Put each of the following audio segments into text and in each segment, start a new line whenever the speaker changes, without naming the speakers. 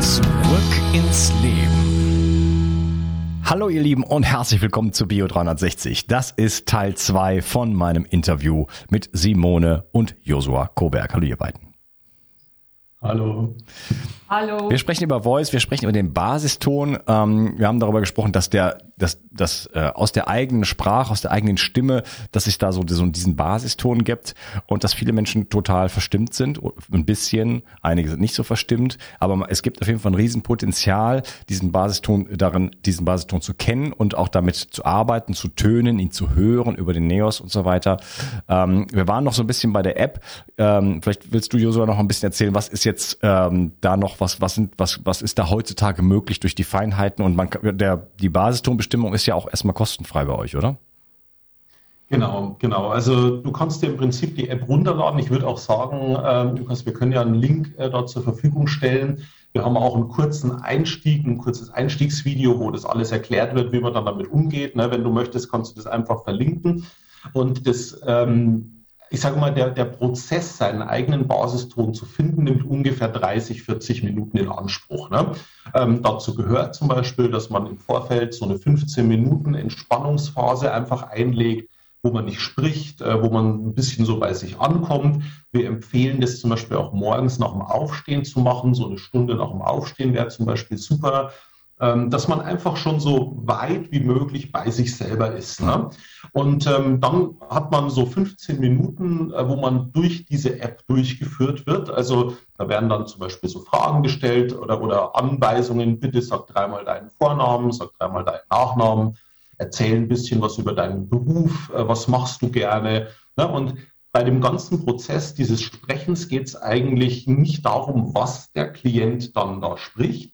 Zurück ins Leben.
Hallo ihr Lieben und herzlich willkommen zu Bio 360. Das ist Teil 2 von meinem Interview mit Simone und Josua Koberg. Hallo ihr beiden.
Hallo.
Hallo. Wir sprechen über Voice, wir sprechen über den Basiston. Ähm, wir haben darüber gesprochen, dass der, dass, dass äh, aus der eigenen Sprache, aus der eigenen Stimme, dass es da so, so diesen Basiston gibt und dass viele Menschen total verstimmt sind, ein bisschen, einige sind nicht so verstimmt, aber es gibt auf jeden Fall ein Riesenpotenzial, diesen Basiston darin, diesen Basiston zu kennen und auch damit zu arbeiten, zu tönen, ihn zu hören über den Neos und so weiter. Ähm, wir waren noch so ein bisschen bei der App. Ähm, vielleicht willst du Josua noch ein bisschen erzählen, was ist jetzt ähm, da noch was, was sind, was, was ist da heutzutage möglich durch die Feinheiten und man, der, die Basistonbestimmung ist ja auch erstmal kostenfrei bei euch, oder?
Genau, genau. Also du kannst dir im Prinzip die App runterladen. Ich würde auch sagen, äh, Lukas, wir können ja einen Link äh, dort zur Verfügung stellen. Wir haben auch einen kurzen Einstieg, ein kurzes Einstiegsvideo, wo das alles erklärt wird, wie man dann damit umgeht. Ne? Wenn du möchtest, kannst du das einfach verlinken. Und das ähm, ich sage mal, der, der Prozess, seinen eigenen Basiston zu finden, nimmt ungefähr 30, 40 Minuten in Anspruch. Ne? Ähm, dazu gehört zum Beispiel, dass man im Vorfeld so eine 15 Minuten Entspannungsphase einfach einlegt, wo man nicht spricht, äh, wo man ein bisschen so bei sich ankommt. Wir empfehlen das zum Beispiel auch morgens nach dem Aufstehen zu machen. So eine Stunde nach dem Aufstehen wäre zum Beispiel super. Ähm, dass man einfach schon so weit wie möglich bei sich selber ist. Ne? Und ähm, dann hat man so 15 Minuten, äh, wo man durch diese App durchgeführt wird. Also da werden dann zum Beispiel so Fragen gestellt oder, oder Anweisungen. Bitte sag dreimal deinen Vornamen, sag dreimal deinen Nachnamen, erzähl ein bisschen was über deinen Beruf, äh, was machst du gerne. Ne? Und bei dem ganzen Prozess dieses Sprechens geht es eigentlich nicht darum, was der Klient dann da spricht,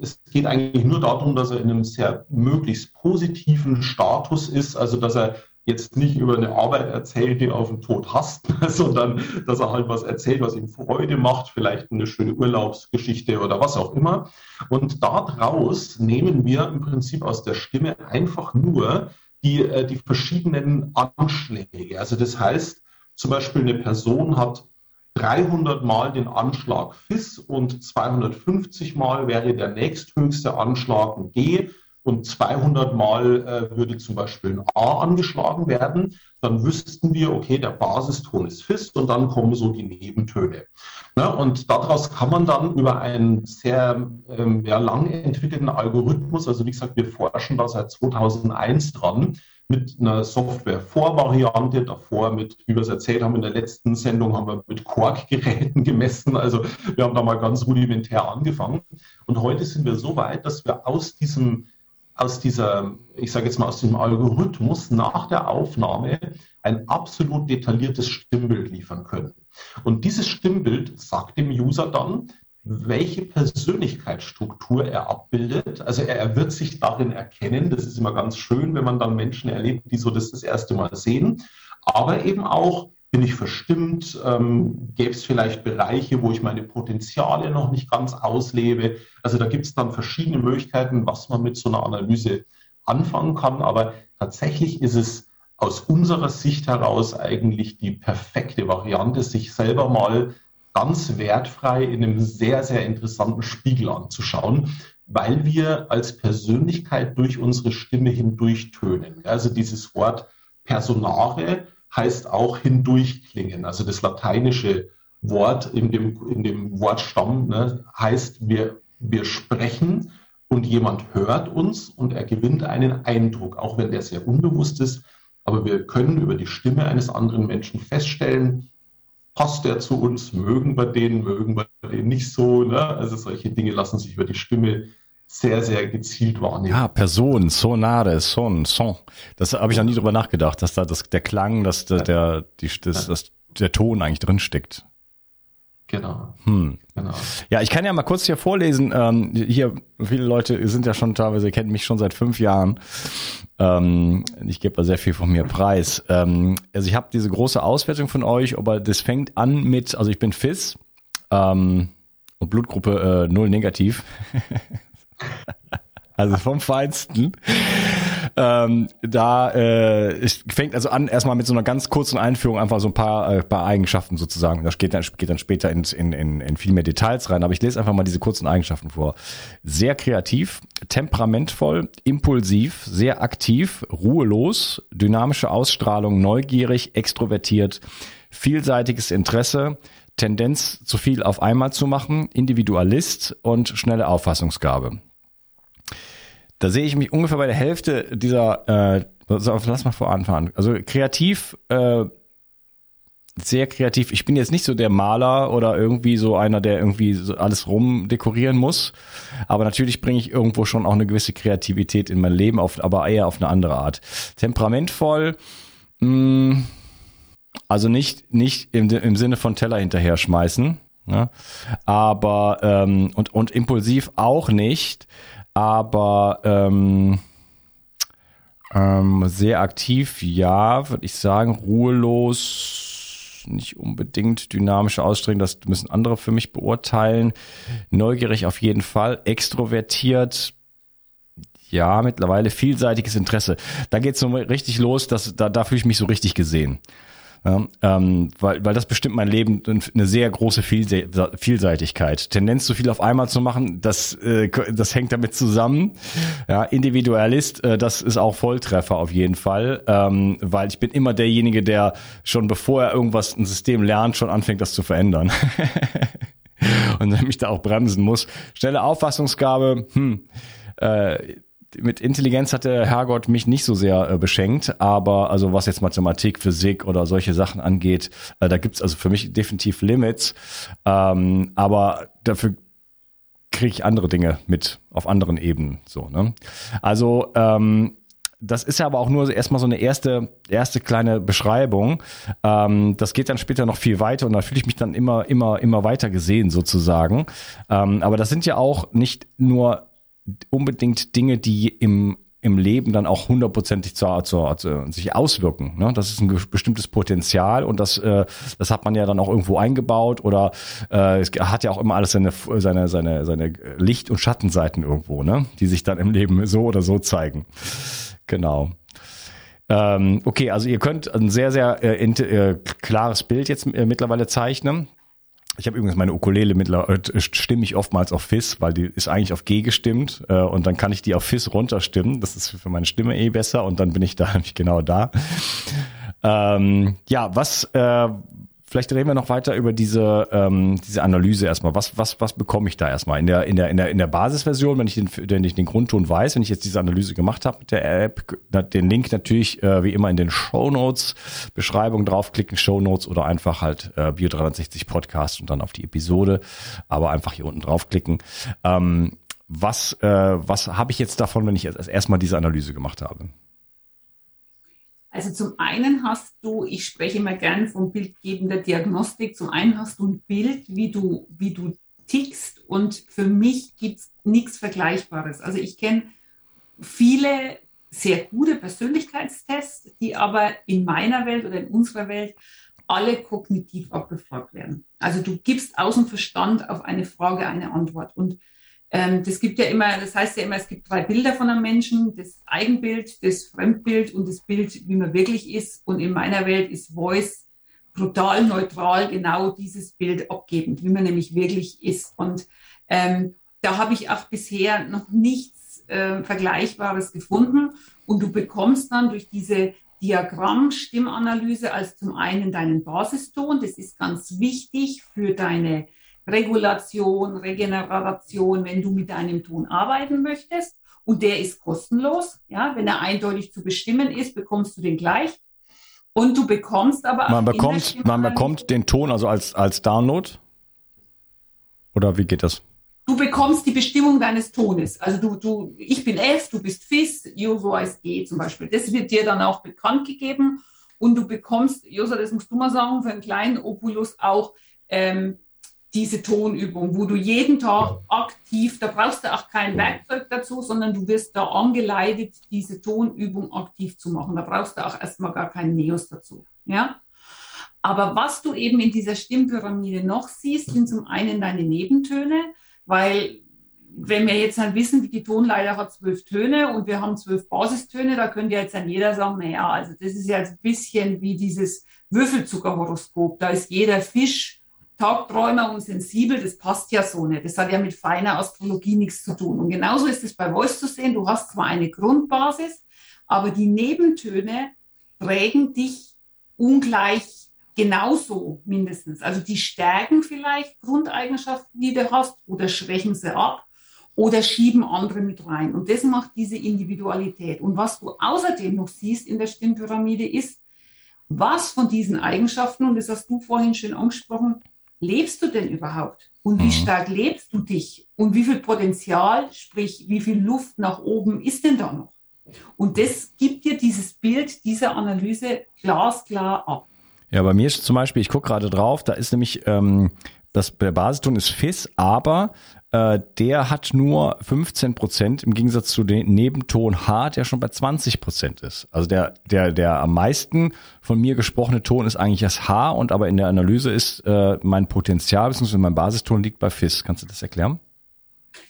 es geht eigentlich nur darum, dass er in einem sehr möglichst positiven Status ist, also dass er jetzt nicht über eine Arbeit erzählt, die er auf den Tod hasst, sondern dass er halt was erzählt, was ihm Freude macht, vielleicht eine schöne Urlaubsgeschichte oder was auch immer. Und daraus nehmen wir im Prinzip aus der Stimme einfach nur die, äh, die verschiedenen Anschläge. Also das heißt, zum Beispiel eine Person hat 300 Mal den Anschlag FIS und 250 Mal wäre der nächsthöchste Anschlag G und 200 Mal äh, würde zum Beispiel ein A angeschlagen werden, dann wüssten wir, okay, der Basiston ist FIS und dann kommen so die Nebentöne. Ne? Und daraus kann man dann über einen sehr ähm, ja, lang entwickelten Algorithmus, also wie gesagt, wir forschen da seit 2001 dran, mit einer Software-Vorvariante, davor mit, wie wir es erzählt haben in der letzten Sendung, haben wir mit Quark-Geräten gemessen. Also wir haben da mal ganz rudimentär angefangen. Und heute sind wir so weit, dass wir aus diesem aus dieser, ich sage jetzt mal, aus dem Algorithmus nach der Aufnahme ein absolut detailliertes Stimmbild liefern können. Und dieses Stimmbild sagt dem User dann, welche Persönlichkeitsstruktur er abbildet. Also er, er, wird sich darin erkennen. Das ist immer ganz schön, wenn man dann Menschen erlebt, die so das das erste Mal sehen. Aber eben auch, bin ich verstimmt? Ähm, Gäbe es vielleicht Bereiche, wo ich meine Potenziale noch nicht ganz auslebe? Also da gibt es dann verschiedene Möglichkeiten, was man mit so einer Analyse anfangen kann. Aber tatsächlich ist es aus unserer Sicht heraus eigentlich die perfekte Variante, sich selber mal ganz wertfrei in einem sehr, sehr interessanten Spiegel anzuschauen, weil wir als Persönlichkeit durch unsere Stimme hindurchtönen. Also dieses Wort Personare heißt auch hindurchklingen. Also das lateinische Wort in dem, in dem Wortstamm ne, heißt, wir, wir sprechen und jemand hört uns und er gewinnt einen Eindruck, auch wenn der sehr unbewusst ist. Aber wir können über die Stimme eines anderen Menschen feststellen, passt der zu uns, mögen wir den, mögen wir den nicht so. Ne? Also solche Dinge lassen sich über die Stimme sehr, sehr gezielt wahrnehmen.
Ja, Person, Sonare, Son, Son. Das habe ich noch nie drüber nachgedacht, dass da das, der Klang, dass der, der, die, das, das, der Ton eigentlich drin steckt.
Genau.
Hm. genau. Ja, ich kann ja mal kurz hier vorlesen. Ähm, hier, viele Leute sind ja schon teilweise, kennen mich schon seit fünf Jahren. Ähm, ich gebe da sehr viel von mir preis. Ähm, also ich habe diese große Auswertung von euch, aber das fängt an mit, also ich bin FIS ähm, und Blutgruppe äh, null negativ. also vom Feinsten. Ähm, da äh, fängt also an erstmal mit so einer ganz kurzen Einführung einfach so ein paar, äh, paar Eigenschaften sozusagen. Das geht dann, geht dann später in, in, in, in viel mehr Details rein, aber ich lese einfach mal diese kurzen Eigenschaften vor. Sehr kreativ, temperamentvoll, impulsiv, sehr aktiv, ruhelos, dynamische Ausstrahlung, neugierig, extrovertiert, vielseitiges Interesse, Tendenz zu viel auf einmal zu machen, Individualist und schnelle Auffassungsgabe. Da sehe ich mich ungefähr bei der Hälfte dieser, äh, lass mal vor anfangen. Also kreativ, äh, sehr kreativ. Ich bin jetzt nicht so der Maler oder irgendwie so einer, der irgendwie so alles rumdekorieren muss. Aber natürlich bringe ich irgendwo schon auch eine gewisse Kreativität in mein Leben, auf, aber eher auf eine andere Art. Temperamentvoll, mh, mm, also nicht, nicht im, im Sinne von Teller hinterher schmeißen. Ne? Aber ähm, und, und impulsiv auch nicht aber ähm, ähm, sehr aktiv, ja, würde ich sagen, ruhelos, nicht unbedingt dynamische Ausstrahlung, das müssen andere für mich beurteilen. Neugierig auf jeden Fall, extrovertiert, ja, mittlerweile vielseitiges Interesse. Da geht's so richtig los, dass, da, da fühle ich mich so richtig gesehen. Ja, ähm, weil, weil das bestimmt mein Leben eine sehr große Vielseitigkeit. Tendenz, zu viel auf einmal zu machen, das, äh, das hängt damit zusammen. Ja, Individualist, äh, das ist auch Volltreffer auf jeden Fall, ähm, weil ich bin immer derjenige, der schon bevor er irgendwas, ein System lernt, schon anfängt, das zu verändern. Und mich da auch bremsen muss. Schnelle Auffassungsgabe, hm, äh, mit Intelligenz hat der Herrgott mich nicht so sehr äh, beschenkt, aber also was jetzt Mathematik, Physik oder solche Sachen angeht, äh, da gibt's also für mich definitiv Limits. Ähm, aber dafür kriege ich andere Dinge mit auf anderen Ebenen. So, ne? Also ähm, das ist ja aber auch nur erstmal so eine erste, erste kleine Beschreibung. Ähm, das geht dann später noch viel weiter und da fühle ich mich dann immer, immer, immer weiter gesehen sozusagen. Ähm, aber das sind ja auch nicht nur unbedingt Dinge, die im im Leben dann auch hundertprozentig zu, zu, zu, sich auswirken. Ne? Das ist ein bestimmtes Potenzial und das, äh, das hat man ja dann auch irgendwo eingebaut oder äh, es hat ja auch immer alles seine, seine, seine, seine Licht- und Schattenseiten irgendwo, ne? die sich dann im Leben so oder so zeigen. Genau. Ähm, okay, also ihr könnt ein sehr, sehr äh, äh, klares Bild jetzt äh, mittlerweile zeichnen. Ich habe übrigens meine Ukulele mittlerweile äh, stimme ich oftmals auf Fis, weil die ist eigentlich auf G gestimmt äh, und dann kann ich die auf Fis runterstimmen. Das ist für meine Stimme eh besser und dann bin ich da nämlich genau da. Ähm, ja, was äh, vielleicht reden wir noch weiter über diese, ähm, diese Analyse erstmal. Was, was, was bekomme ich da erstmal? In der, in der, in der, in der Basisversion, wenn ich den, wenn ich den Grundton weiß, wenn ich jetzt diese Analyse gemacht habe mit der App, den Link natürlich äh, wie immer in den Show Notes, Beschreibung draufklicken, Show Notes oder einfach halt äh, Bio360 Podcast und dann auf die Episode, aber einfach hier unten draufklicken. Ähm, was, äh, was habe ich jetzt davon, wenn ich erstmal diese Analyse gemacht habe?
Also zum einen hast du, ich spreche immer gern von bildgebender Diagnostik, zum einen hast du ein Bild, wie du, wie du tickst und für mich gibt es nichts Vergleichbares. Also ich kenne viele sehr gute Persönlichkeitstests, die aber in meiner Welt oder in unserer Welt alle kognitiv abgefragt werden. Also du gibst aus dem Verstand auf eine Frage eine Antwort. Und das gibt ja immer, das heißt ja immer, es gibt drei Bilder von einem Menschen, das Eigenbild, das Fremdbild und das Bild, wie man wirklich ist. Und in meiner Welt ist Voice brutal neutral genau dieses Bild abgebend, wie man nämlich wirklich ist. Und ähm, da habe ich auch bisher noch nichts äh, Vergleichbares gefunden. Und du bekommst dann durch diese Diagramm-Stimmanalyse als zum einen deinen Basiston. Das ist ganz wichtig für deine Regulation, Regeneration, wenn du mit deinem Ton arbeiten möchtest. Und der ist kostenlos. Ja, wenn er eindeutig zu bestimmen ist, bekommst du den gleich. Und du bekommst aber
man bekommt, man bekommt den Ton also als, als Download? Oder wie geht das?
Du bekommst die Bestimmung deines Tones. Also du, du, ich bin F, du bist Fis, Joso ist G zum Beispiel. Das wird dir dann auch bekannt gegeben. Und du bekommst, Josa, das musst du mal sagen, für einen kleinen Opulus auch ähm, diese Tonübung, wo du jeden Tag aktiv, da brauchst du auch kein Werkzeug dazu, sondern du wirst da angeleitet, diese Tonübung aktiv zu machen. Da brauchst du auch erstmal gar keinen Neos dazu. Ja? Aber was du eben in dieser Stimmpyramide noch siehst, sind zum einen deine Nebentöne, weil wenn wir jetzt dann wissen, die Tonleiter hat zwölf Töne und wir haben zwölf Basistöne, da könnte jetzt dann jeder sagen, naja, also das ist ja ein bisschen wie dieses Würfelzuckerhoroskop. Da ist jeder Fisch Tagträumer und sensibel, das passt ja so nicht. Das hat ja mit feiner Astrologie nichts zu tun. Und genauso ist es bei Voice zu sehen. Du hast zwar eine Grundbasis, aber die Nebentöne prägen dich ungleich genauso mindestens. Also die stärken vielleicht Grundeigenschaften, die du hast, oder schwächen sie ab oder schieben andere mit rein. Und das macht diese Individualität. Und was du außerdem noch siehst in der Stimmpyramide ist, was von diesen Eigenschaften, und das hast du vorhin schön angesprochen, lebst du denn überhaupt? Und wie mhm. stark lebst du dich? Und wie viel Potenzial, sprich, wie viel Luft nach oben ist denn da noch? Und das gibt dir dieses Bild dieser Analyse glasklar ab.
Ja, bei mir ist zum Beispiel, ich gucke gerade drauf, da ist nämlich ähm, das, der Basiston ist FIS, aber äh, der hat nur 15 Prozent im Gegensatz zu dem Nebenton H, der schon bei 20 Prozent ist. Also der, der, der am meisten von mir gesprochene Ton ist eigentlich das H und aber in der Analyse ist äh, mein Potenzial bzw. mein Basiston liegt bei FIS. Kannst du das erklären?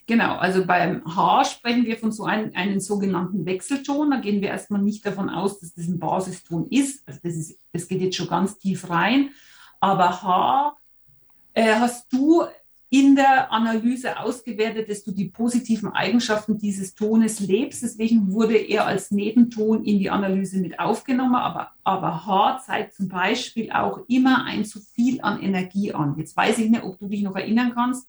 Genau, also beim H sprechen wir von so einem, einen sogenannten Wechselton. Da gehen wir erstmal nicht davon aus, dass das ein Basiston ist. Also das, ist, das geht jetzt schon ganz tief rein. Aber H äh, hast du in der Analyse ausgewertet, dass du die positiven Eigenschaften dieses Tones lebst. Deswegen wurde er als Nebenton in die Analyse mit aufgenommen. Aber, aber H zeigt zum Beispiel auch immer ein zu viel an Energie an. Jetzt weiß ich nicht, ob du dich noch erinnern kannst,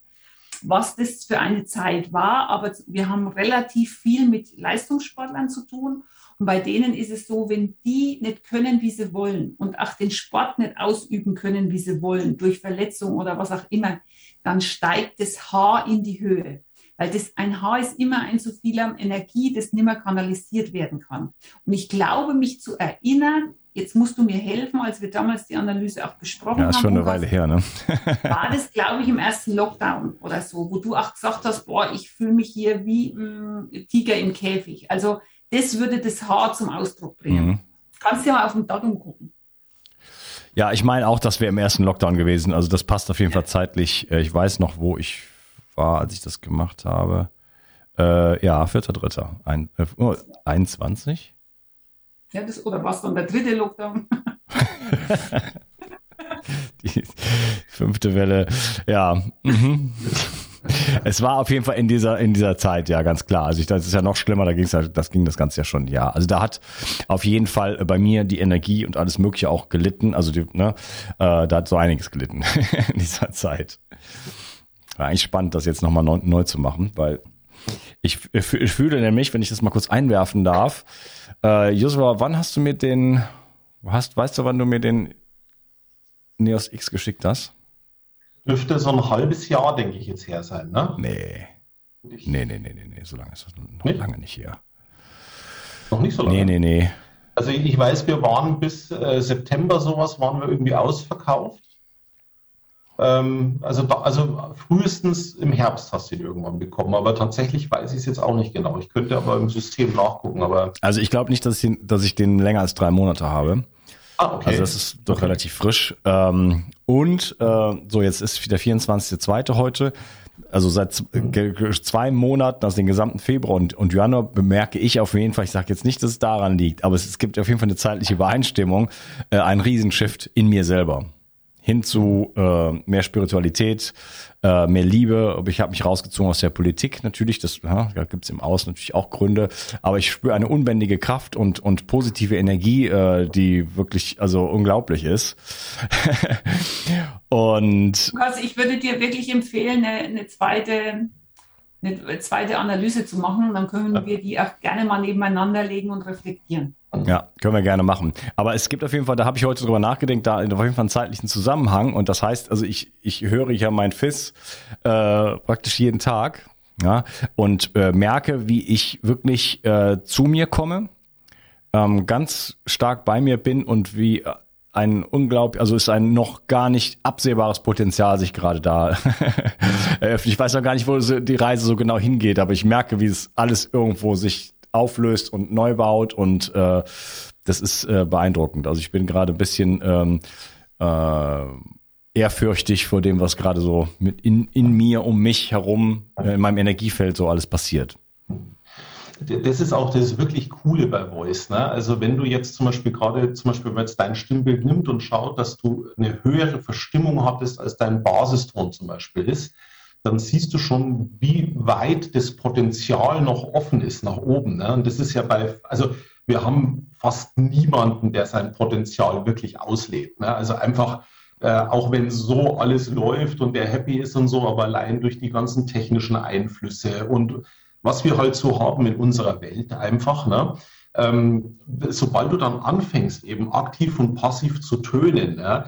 was das für eine Zeit war. Aber wir haben relativ viel mit Leistungssportlern zu tun. Und bei denen ist es so, wenn die nicht können, wie sie wollen und auch den Sport nicht ausüben können, wie sie wollen, durch Verletzung oder was auch immer, dann steigt das Haar in die Höhe. Weil das, ein Haar ist immer ein zu viel an Energie, das nicht mehr kanalisiert werden kann. Und ich glaube, mich zu erinnern, jetzt musst du mir helfen, als wir damals die Analyse auch besprochen haben. Ja,
ist schon eine Weile her, ne?
war das, glaube ich, im ersten Lockdown oder so, wo du auch gesagt hast, boah, ich fühle mich hier wie ein Tiger im Käfig. Also das würde das Haar zum Ausdruck bringen. Mhm. Kannst du ja mal auf dem Datum gucken.
Ja, ich meine auch, dass wir im ersten Lockdown gewesen. Also das passt auf jeden Fall zeitlich. Äh, ich weiß noch, wo ich war, als ich das gemacht habe. Äh, ja, vierter, dritter. Ein, äh, 21?
Ja, das, oder war es dann der dritte Lockdown?
Die fünfte Welle. Ja. Mhm es war auf jeden Fall in dieser, in dieser Zeit, ja, ganz klar. Also ich, das ist ja noch schlimmer, da ging's ja, das ging das Ganze ja schon, ja. Also da hat auf jeden Fall bei mir die Energie und alles Mögliche auch gelitten. Also die, ne, äh, da hat so einiges gelitten in dieser Zeit. War eigentlich spannend, das jetzt nochmal neu, neu zu machen, weil ich, ich fühle nämlich, wenn ich das mal kurz einwerfen darf, äh, Joshua, wann hast du mir den, hast, weißt du, wann du mir den Neos X geschickt hast?
Dürfte so ein halbes Jahr, denke ich, jetzt her sein, ne?
Nee. Nee, nee, nee, nee, nee, so lange ist das noch nicht? lange nicht hier.
Noch nicht so lange?
Nee, nee, nee.
Also ich weiß, wir waren bis äh, September sowas, waren wir irgendwie ausverkauft. Ähm, also, da, also frühestens im Herbst hast du ihn irgendwann bekommen, aber tatsächlich weiß ich es jetzt auch nicht genau. Ich könnte aber im System nachgucken. Aber
also ich glaube nicht, dass ich, den, dass ich den länger als drei Monate habe. Ah, okay. Also das ist doch okay. relativ frisch. Ähm, und äh, so, jetzt ist wieder 24.2. heute. Also seit zwei Monaten, also den gesamten Februar und, und Januar, bemerke ich auf jeden Fall, ich sage jetzt nicht, dass es daran liegt, aber es, es gibt auf jeden Fall eine zeitliche Übereinstimmung, äh, ein Riesenshift in mir selber hin zu äh, mehr Spiritualität, äh, mehr Liebe. Ich habe mich rausgezogen aus der Politik natürlich, das ja, da gibt es im Außen natürlich auch Gründe, aber ich spüre eine unbändige Kraft und, und positive Energie, äh, die wirklich also unglaublich ist. und
also ich würde dir wirklich empfehlen, eine, eine zweite eine zweite Analyse zu machen, dann können wir die auch gerne mal nebeneinander legen und reflektieren.
Ja, können wir gerne machen. Aber es gibt auf jeden Fall, da habe ich heute drüber nachgedacht, da auf jeden Fall einen zeitlichen Zusammenhang. Und das heißt, also ich, ich höre ja mein FIS äh, praktisch jeden Tag ja, und äh, merke, wie ich wirklich äh, zu mir komme, ähm, ganz stark bei mir bin und wie äh, ein unglaublich, also ist ein noch gar nicht absehbares Potenzial sich gerade da eröffnet. Ich weiß noch gar nicht, wo die Reise so genau hingeht, aber ich merke, wie es alles irgendwo sich auflöst und neu baut und äh, das ist äh, beeindruckend. Also ich bin gerade ein bisschen ähm, äh, ehrfürchtig vor dem, was gerade so mit in, in mir, um mich herum, äh, in meinem Energiefeld so alles passiert.
Das ist auch das wirklich Coole bei Voice. Ne? Also wenn du jetzt zum Beispiel gerade, zum Beispiel, wenn man jetzt dein Stimmbild nimmt und schaut, dass du eine höhere Verstimmung hattest, als dein Basiston zum Beispiel ist, dann siehst du schon, wie weit das Potenzial noch offen ist nach oben. Ne? Und das ist ja bei, also wir haben fast niemanden, der sein Potenzial wirklich auslebt. Ne? Also einfach, äh, auch wenn so alles läuft und der happy ist und so, aber allein durch die ganzen technischen Einflüsse und was wir halt so haben in unserer Welt einfach, ne? Ähm, sobald du dann anfängst, eben aktiv und passiv zu tönen, ne?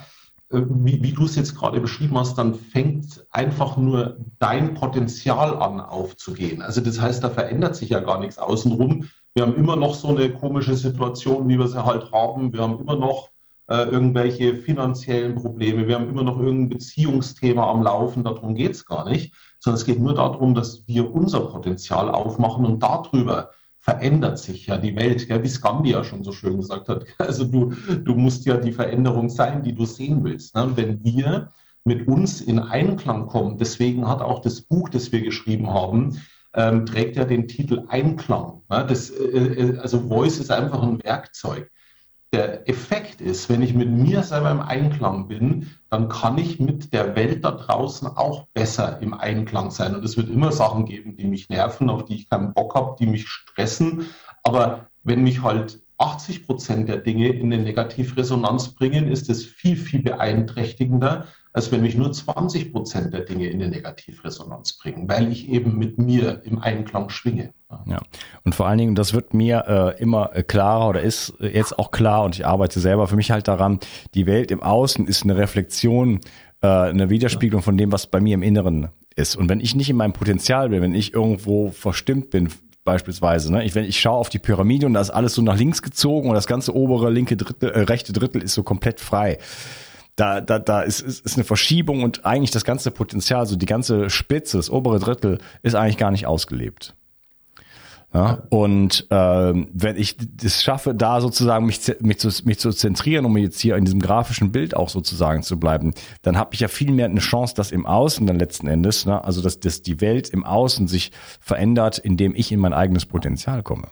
Äh, wie, wie du es jetzt gerade beschrieben hast, dann fängt einfach nur dein Potenzial an aufzugehen. Also das heißt, da verändert sich ja gar nichts außenrum. Wir haben immer noch so eine komische Situation, wie wir sie halt haben. Wir haben immer noch äh, irgendwelche finanziellen Probleme. Wir haben immer noch irgendein Beziehungsthema am Laufen. Darum geht es gar nicht, sondern es geht nur darum, dass wir unser Potenzial aufmachen und darüber verändert sich ja die Welt, gell? wie Scambi ja schon so schön gesagt hat. Also du, du musst ja die Veränderung sein, die du sehen willst. Ne? Wenn wir mit uns in Einklang kommen, deswegen hat auch das Buch, das wir geschrieben haben, ähm, trägt ja den Titel Einklang. Ne? Das, äh, äh also Voice ist einfach ein Werkzeug der Effekt ist, wenn ich mit mir selber im Einklang bin, dann kann ich mit der Welt da draußen auch besser im Einklang sein. Und es wird immer Sachen geben, die mich nerven, auf die ich keinen Bock habe, die mich stressen. Aber wenn mich halt 80 Prozent der Dinge in eine Negativresonanz bringen, ist es viel, viel beeinträchtigender, als wenn mich nur 20 Prozent der Dinge in eine Negativresonanz bringen, weil ich eben mit mir im Einklang schwinge.
Ja, und vor allen Dingen, das wird mir äh, immer klarer oder ist jetzt auch klar und ich arbeite selber für mich halt daran, die Welt im Außen ist eine Reflexion, äh, eine Widerspiegelung von dem, was bei mir im Inneren ist. Und wenn ich nicht in meinem Potenzial bin, wenn ich irgendwo verstimmt bin, beispielsweise. Ne? Ich, wenn ich schaue auf die Pyramide und da ist alles so nach links gezogen und das ganze obere linke Drittel, äh, rechte Drittel ist so komplett frei. Da, da, da ist, ist, ist eine Verschiebung und eigentlich das ganze Potenzial, so die ganze Spitze, das obere Drittel, ist eigentlich gar nicht ausgelebt. Ja, und ähm, wenn ich das schaffe, da sozusagen mich, mich, zu, mich zu zentrieren, um jetzt hier in diesem grafischen Bild auch sozusagen zu bleiben, dann habe ich ja viel mehr eine Chance, dass im Außen dann letzten Endes, ne, also dass, dass die Welt im Außen sich verändert, indem ich in mein eigenes Potenzial komme.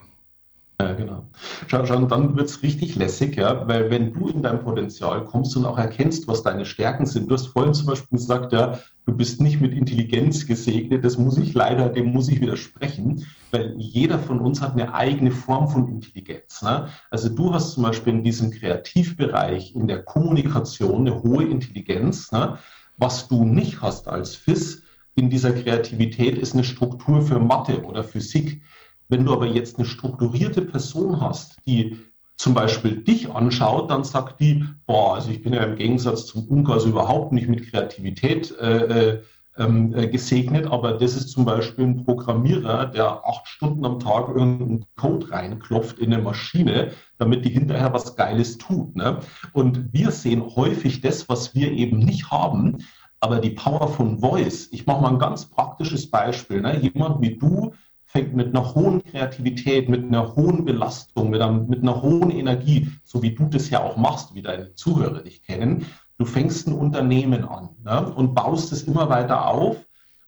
Ja, genau. Schau, schau, dann wird es richtig lässig, ja, weil wenn du in dein Potenzial kommst und auch erkennst, was deine Stärken sind. Du hast vorhin zum Beispiel gesagt, ja, du bist nicht mit Intelligenz gesegnet. Das muss ich leider, dem muss ich widersprechen, weil jeder von uns hat eine eigene Form von Intelligenz. Ne? Also du hast zum Beispiel in diesem Kreativbereich, in der Kommunikation eine hohe Intelligenz. Ne? Was du nicht hast als FIS in dieser Kreativität ist eine Struktur für Mathe oder Physik. Wenn du aber jetzt eine strukturierte Person hast, die zum Beispiel dich anschaut, dann sagt die, boah, also ich bin ja im Gegensatz zum Unkas überhaupt nicht mit Kreativität äh, äh, ähm, äh, gesegnet, aber das ist zum Beispiel ein Programmierer, der acht Stunden am Tag irgendeinen Code reinklopft in eine Maschine, damit die hinterher was Geiles tut. Ne? Und wir sehen häufig das, was wir eben nicht haben, aber die Power von Voice. Ich mache mal ein ganz praktisches Beispiel. Ne? Jemand wie du fängt mit einer hohen Kreativität, mit einer hohen Belastung, mit, einem, mit einer hohen Energie, so wie du das ja auch machst, wie deine Zuhörer dich kennen. Du fängst ein Unternehmen an ne, und baust es immer weiter auf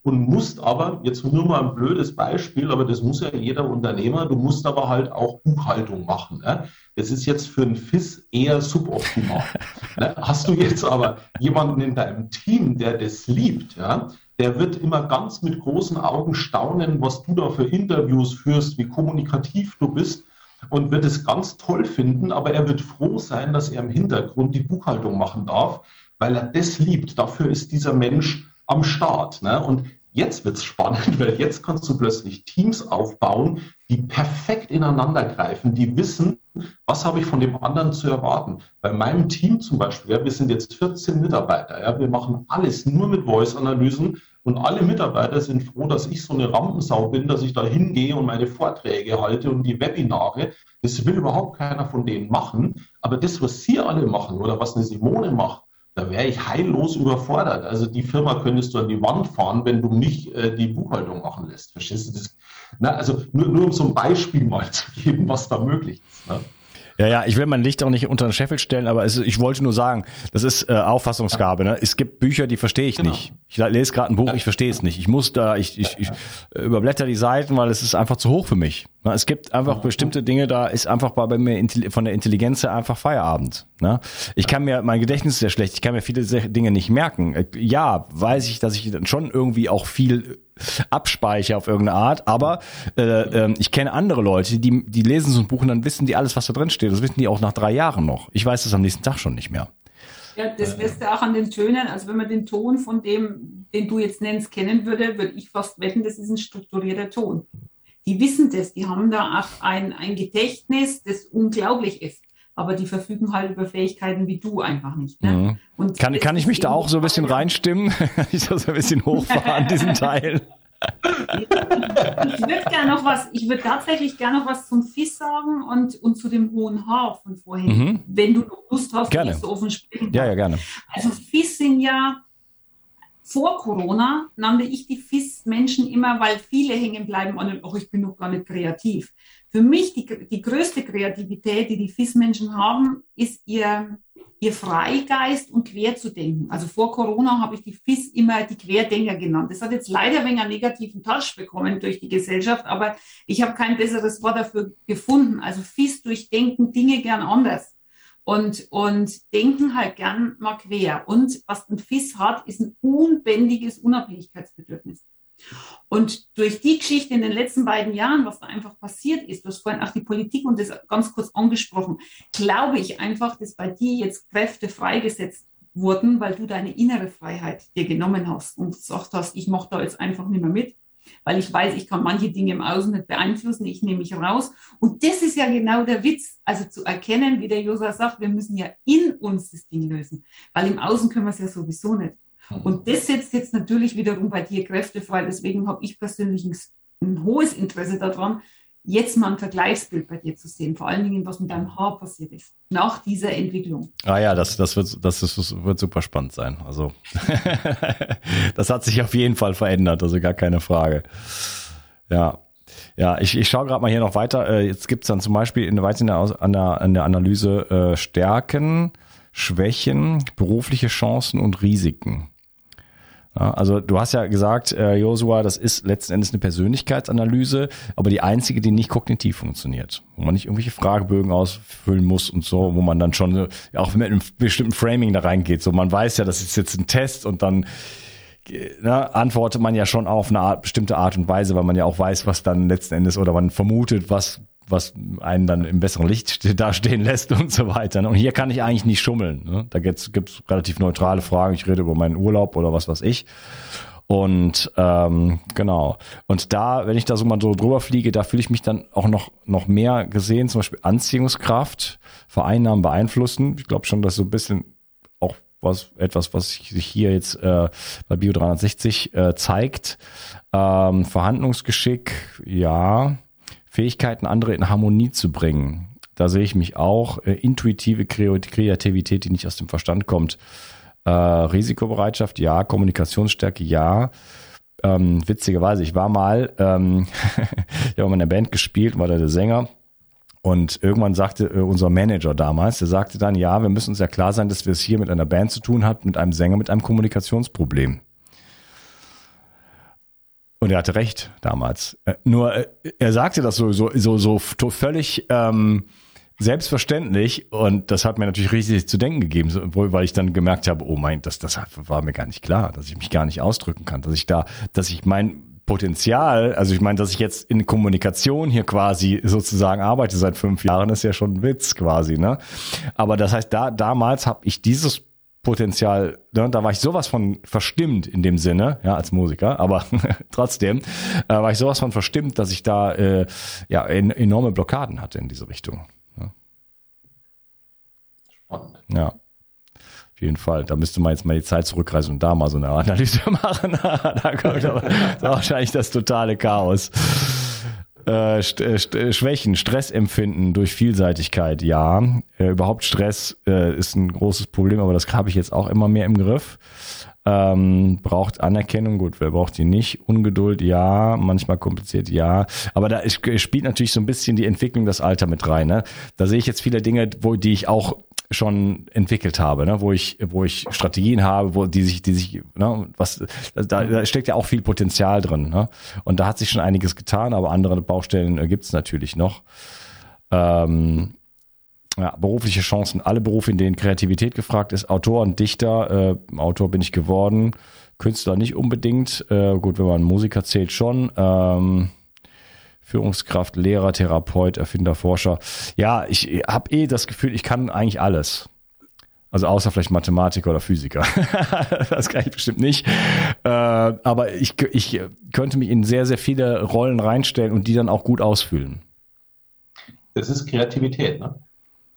und musst aber, jetzt nur mal ein blödes Beispiel, aber das muss ja jeder Unternehmer, du musst aber halt auch Buchhaltung machen. Ne? Das ist jetzt für einen FIS eher suboptimal. ne? Hast du jetzt aber jemanden in deinem Team, der das liebt, ja, der wird immer ganz mit großen Augen staunen, was du da für Interviews führst, wie kommunikativ du bist und wird es ganz toll finden, aber er wird froh sein, dass er im Hintergrund die Buchhaltung machen darf, weil er das liebt. Dafür ist dieser Mensch am Start. Ne? Und jetzt wird es spannend, weil jetzt kannst du plötzlich Teams aufbauen, die perfekt ineinander greifen, die wissen, was habe ich von dem anderen zu erwarten. Bei meinem Team zum Beispiel, ja, wir sind jetzt 14 Mitarbeiter, ja, wir machen alles nur mit Voice-Analysen und alle Mitarbeiter sind froh, dass ich so eine Rampensau bin, dass ich da hingehe und meine Vorträge halte und die Webinare. Das will überhaupt keiner von denen machen. Aber das, was Sie alle machen oder was eine Simone macht, da wäre ich heillos überfordert. Also die Firma könntest du an die Wand fahren, wenn du mich äh, die Buchhaltung machen lässt. Verstehst du das? Na, also nur, nur um ein Beispiel mal zu geben, was da möglich ist. Ne?
Ja, ja, ich will mein Licht auch nicht unter den Scheffel stellen, aber es, ich wollte nur sagen, das ist äh, Auffassungsgabe. Ne? Es gibt Bücher, die verstehe ich genau. nicht. Ich lese gerade ein Buch, ich verstehe es nicht. Ich muss da, ich, ich, ich überblätter die Seiten, weil es ist einfach zu hoch für mich. Ne? Es gibt einfach bestimmte Dinge, da ist einfach bei mir von der Intelligenz her einfach Feierabend. Ne? Ich kann mir, mein Gedächtnis ist sehr schlecht, ich kann mir viele Dinge nicht merken. Äh, ja, weiß ich, dass ich dann schon irgendwie auch viel abspeichere auf irgendeine Art, aber äh, äh, ich kenne andere Leute, die, die lesen so ein Buch und dann wissen die alles, was da drin steht. Das wissen die auch nach drei Jahren noch. Ich weiß das am nächsten Tag schon nicht mehr.
Ja, das wirst du auch an den Tönen. Also wenn man den Ton von dem, den du jetzt nennst, kennen würde, würde ich fast wetten, das ist ein strukturierter Ton. Die wissen das, die haben da auch ein, ein Gedächtnis, das unglaublich ist aber die verfügen halt über Fähigkeiten wie du einfach nicht. Ne?
Mhm. Und kann, kann ich mich da auch so ein bisschen reinstimmen? ich so ein bisschen hochfahren, diesen Teil.
ich würde gerne noch was, ich würde tatsächlich gerne noch was zum FIS sagen und, und zu dem hohen Haar von vorhin, mhm. wenn du noch Lust hast,
gerne.
so offen sprechen.
Ja, ja, gerne.
Also FIS sind ja vor Corona nannte ich die FIS-Menschen immer, weil viele hängen bleiben an, oh, ich bin noch gar nicht kreativ. Für mich die, die größte Kreativität, die die FIS-Menschen haben, ist ihr, ihr Freigeist und quer zu denken. Also vor Corona habe ich die FIS immer die Querdenker genannt. Das hat jetzt leider wenig einen negativen Touch bekommen durch die Gesellschaft, aber ich habe kein besseres Wort dafür gefunden. Also FIS durchdenken Dinge gern anders und, und denken halt gern mal quer. Und was ein FIS hat, ist ein unbändiges Unabhängigkeitsbedürfnis. Und durch die Geschichte in den letzten beiden Jahren, was da einfach passiert ist, du hast vorhin auch die Politik und das ganz kurz angesprochen, glaube ich einfach, dass bei dir jetzt Kräfte freigesetzt wurden, weil du deine innere Freiheit dir genommen hast und gesagt hast, ich mache da jetzt einfach nicht mehr mit, weil ich weiß, ich kann manche Dinge im Außen nicht beeinflussen, ich nehme mich raus. Und das ist ja genau der Witz, also zu erkennen, wie der Josa sagt, wir müssen ja in uns das Ding lösen, weil im Außen können wir es ja sowieso nicht. Und das setzt jetzt natürlich wiederum bei dir Kräfte frei. Deswegen habe ich persönlich ein, ein, hohes Interesse daran, jetzt mal ein Vergleichsbild bei dir zu sehen. Vor allen Dingen, was mit deinem Haar passiert ist nach dieser Entwicklung.
Ah ja, das, das, wird, das, ist, wird super spannend sein. Also das hat sich auf jeden Fall verändert, also gar keine Frage. Ja. Ja, ich, ich schaue gerade mal hier noch weiter. Äh, jetzt gibt's dann zum Beispiel in, in, der, an der, in der Analyse äh, Stärken, Schwächen, berufliche Chancen und Risiken. Ja, also du hast ja gesagt, äh, Josua, das ist letzten Endes eine Persönlichkeitsanalyse, aber die einzige, die nicht kognitiv funktioniert, wo man nicht irgendwelche Fragebögen ausfüllen muss und so, wo man dann schon auch mit einem bestimmten Framing da reingeht. So, man weiß ja, das ist jetzt ein Test und dann ne, antwortet man ja schon auf eine Art, bestimmte Art und Weise, weil man ja auch weiß, was dann letzten Endes oder man vermutet, was was einen dann im besseren Licht dastehen lässt und so weiter. Und hier kann ich eigentlich nicht schummeln. Ne? Da gibt's gibt's relativ neutrale Fragen. Ich rede über meinen Urlaub oder was weiß ich. Und ähm, genau. Und da, wenn ich da so mal so drüber fliege, da fühle ich mich dann auch noch, noch mehr gesehen, zum Beispiel Anziehungskraft, Vereinnahmen, beeinflussen. Ich glaube schon, dass so ein bisschen auch was etwas, was sich hier jetzt äh, bei Bio 360 äh, zeigt. Ähm, Verhandlungsgeschick, ja. Fähigkeiten, andere in Harmonie zu bringen. Da sehe ich mich auch. Äh, intuitive Kreativität, die nicht aus dem Verstand kommt. Äh, Risikobereitschaft, ja. Kommunikationsstärke, ja. Ähm, witzigerweise, ich war mal, ähm, ich habe mal in der Band gespielt, war da der Sänger. Und irgendwann sagte äh, unser Manager damals, der sagte dann, ja, wir müssen uns ja klar sein, dass wir es hier mit einer Band zu tun haben, mit einem Sänger, mit einem Kommunikationsproblem. Und er hatte recht damals. Äh, nur äh, er sagte das so so so, so völlig ähm, selbstverständlich und das hat mir natürlich richtig zu denken gegeben, weil ich dann gemerkt habe, oh mein, das, das war mir gar nicht klar, dass ich mich gar nicht ausdrücken kann, dass ich da, dass ich mein Potenzial, also ich meine, dass ich jetzt in Kommunikation hier quasi sozusagen arbeite seit fünf Jahren, ist ja schon ein Witz quasi, ne? Aber das heißt, da damals habe ich dieses Potenzial, ne, da war ich sowas von verstimmt in dem Sinne, ja, als Musiker, aber trotzdem äh, war ich sowas von verstimmt, dass ich da äh, ja en enorme Blockaden hatte in diese Richtung. Spannend. Ja. Auf jeden Fall. Da müsste man jetzt mal die Zeit zurückreisen und da mal so eine Analyse machen. da kommt aber wahrscheinlich das totale Chaos. Äh, äh, Schwächen, Stressempfinden durch Vielseitigkeit, ja. Äh, überhaupt Stress äh, ist ein großes Problem, aber das habe ich jetzt auch immer mehr im Griff. Ähm, braucht Anerkennung, gut, wer braucht die nicht? Ungeduld, ja, manchmal kompliziert, ja. Aber da spielt natürlich so ein bisschen die Entwicklung das Alter mit rein. Ne? Da sehe ich jetzt viele Dinge, wo die ich auch schon entwickelt habe, ne? wo ich, wo ich Strategien habe, wo die sich, die sich, ne? was, da, da steckt ja auch viel Potenzial drin. Ne? Und da hat sich schon einiges getan, aber andere Baustellen äh, gibt es natürlich noch. Ähm, ja, berufliche Chancen, alle Berufe, in denen Kreativität gefragt ist. Autor und Dichter, äh, Autor bin ich geworden, Künstler nicht unbedingt. Äh, gut, wenn man Musiker zählt schon. Ähm, Führungskraft, Lehrer, Therapeut, Erfinder, Forscher. Ja, ich habe eh das Gefühl, ich kann eigentlich alles. Also außer vielleicht Mathematiker oder Physiker. das kann ich bestimmt nicht. Äh, aber ich, ich könnte mich in sehr, sehr viele Rollen reinstellen und die dann auch gut ausfüllen.
Das ist Kreativität. Ne?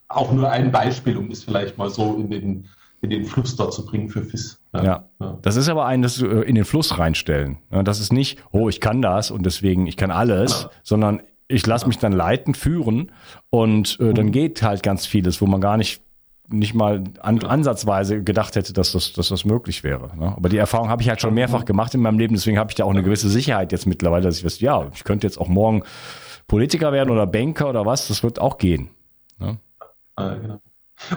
Auch nur ein Beispiel, um es vielleicht mal so in den in den Fluss dort zu bringen für FIS.
Ja. ja. Das ist aber ein, das äh, in den Fluss reinstellen. Das ist nicht, oh, ich kann das und deswegen, ich kann alles, ja. sondern ich lasse mich dann leiten, führen und äh, dann mhm. geht halt ganz vieles, wo man gar nicht nicht mal an, ansatzweise gedacht hätte, dass das, dass das möglich wäre. Ne? Aber die Erfahrung habe ich halt schon mehrfach gemacht in meinem Leben, deswegen habe ich da auch eine gewisse Sicherheit jetzt mittlerweile, dass ich weiß, ja, ich könnte jetzt auch morgen Politiker werden oder Banker oder was, das wird auch gehen. Ne?
Ja, genau.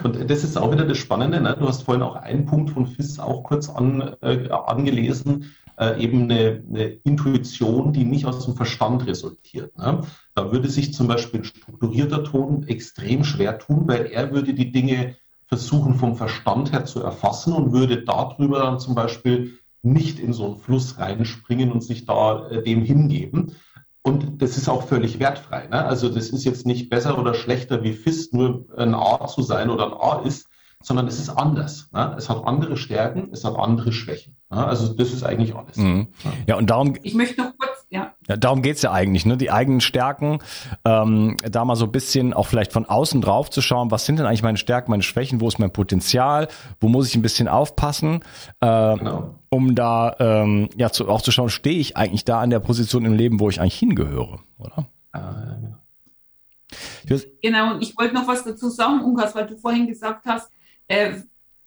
Und das ist auch wieder das Spannende. Ne? Du hast vorhin auch einen Punkt von FIS auch kurz an, äh, angelesen, äh, eben eine, eine, Intuition, die nicht aus dem Verstand resultiert. Ne? Da würde sich zum Beispiel ein strukturierter Ton extrem schwer tun, weil er würde die Dinge versuchen vom Verstand her zu erfassen und würde darüber dann zum Beispiel nicht in so einen Fluss reinspringen und sich da äh, dem hingeben. Und das ist auch völlig wertfrei. Ne? Also das ist jetzt nicht besser oder schlechter wie FIS, nur ein A zu sein oder ein A ist, sondern es ist anders. Ne? Es hat andere Stärken, es hat andere Schwächen. Ne? Also das ist eigentlich alles. Mhm.
Ja, und darum.
Ich möchte noch kurz, ja.
ja darum geht's ja eigentlich, ne? Die eigenen Stärken, ähm, da mal so ein bisschen auch vielleicht von außen drauf zu schauen, was sind denn eigentlich meine Stärken, meine Schwächen, wo ist mein Potenzial, wo muss ich ein bisschen aufpassen, äh, genau. um da ähm, ja zu, auch zu schauen, stehe ich eigentlich da an der Position im Leben, wo ich eigentlich hingehöre, oder? Äh,
genau. Genau, und ich wollte noch was dazu sagen, Unkas, weil du vorhin gesagt hast, äh,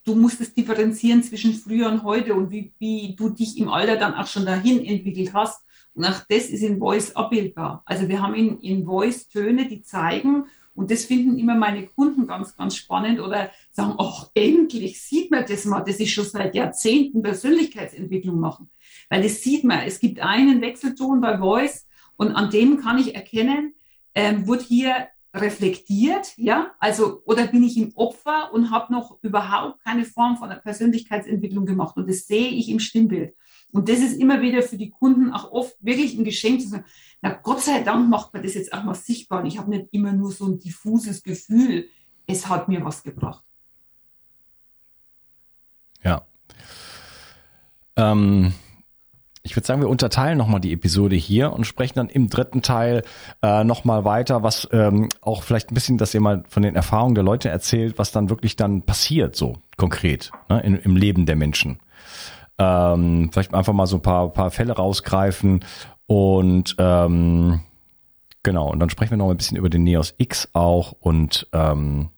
du musst es differenzieren zwischen früher und heute und wie, wie du dich im Alter dann auch schon dahin entwickelt hast. Und auch das ist in Voice abbildbar. Also wir haben in, in Voice Töne, die zeigen, und das finden immer meine Kunden ganz, ganz spannend oder sagen, ach, endlich sieht man das mal, das ist schon seit Jahrzehnten Persönlichkeitsentwicklung machen. Weil das sieht man, es gibt einen Wechselton bei Voice und an dem kann ich erkennen, ähm, wird hier reflektiert, ja, also oder bin ich im Opfer und habe noch überhaupt keine Form von der Persönlichkeitsentwicklung gemacht und das sehe ich im Stimmbild. Und das ist immer wieder für die Kunden auch oft wirklich ein Geschenk zu sagen, na Gott sei Dank macht man das jetzt auch mal sichtbar und ich habe nicht immer nur so ein diffuses Gefühl, es hat mir was gebracht.
Ja. Ähm,
ich würde sagen, wir unterteilen nochmal die Episode hier und sprechen dann im dritten Teil äh, nochmal weiter, was ähm, auch vielleicht ein bisschen, dass ihr mal von den Erfahrungen der Leute erzählt, was dann wirklich dann passiert, so konkret ne, in, im Leben der Menschen. Ähm, vielleicht einfach mal so ein paar, paar Fälle rausgreifen und ähm, genau, und dann sprechen wir noch ein bisschen über den Neos X auch und ähm,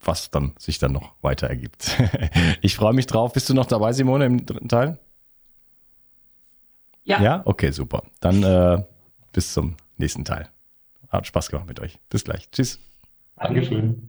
was dann sich dann noch weiter ergibt. ich freue mich drauf. Bist du noch dabei, Simone, im dritten Teil? Ja. Ja? Okay, super. Dann äh, bis zum nächsten Teil. Hat Spaß gemacht mit euch. Bis gleich. Tschüss.
Dankeschön.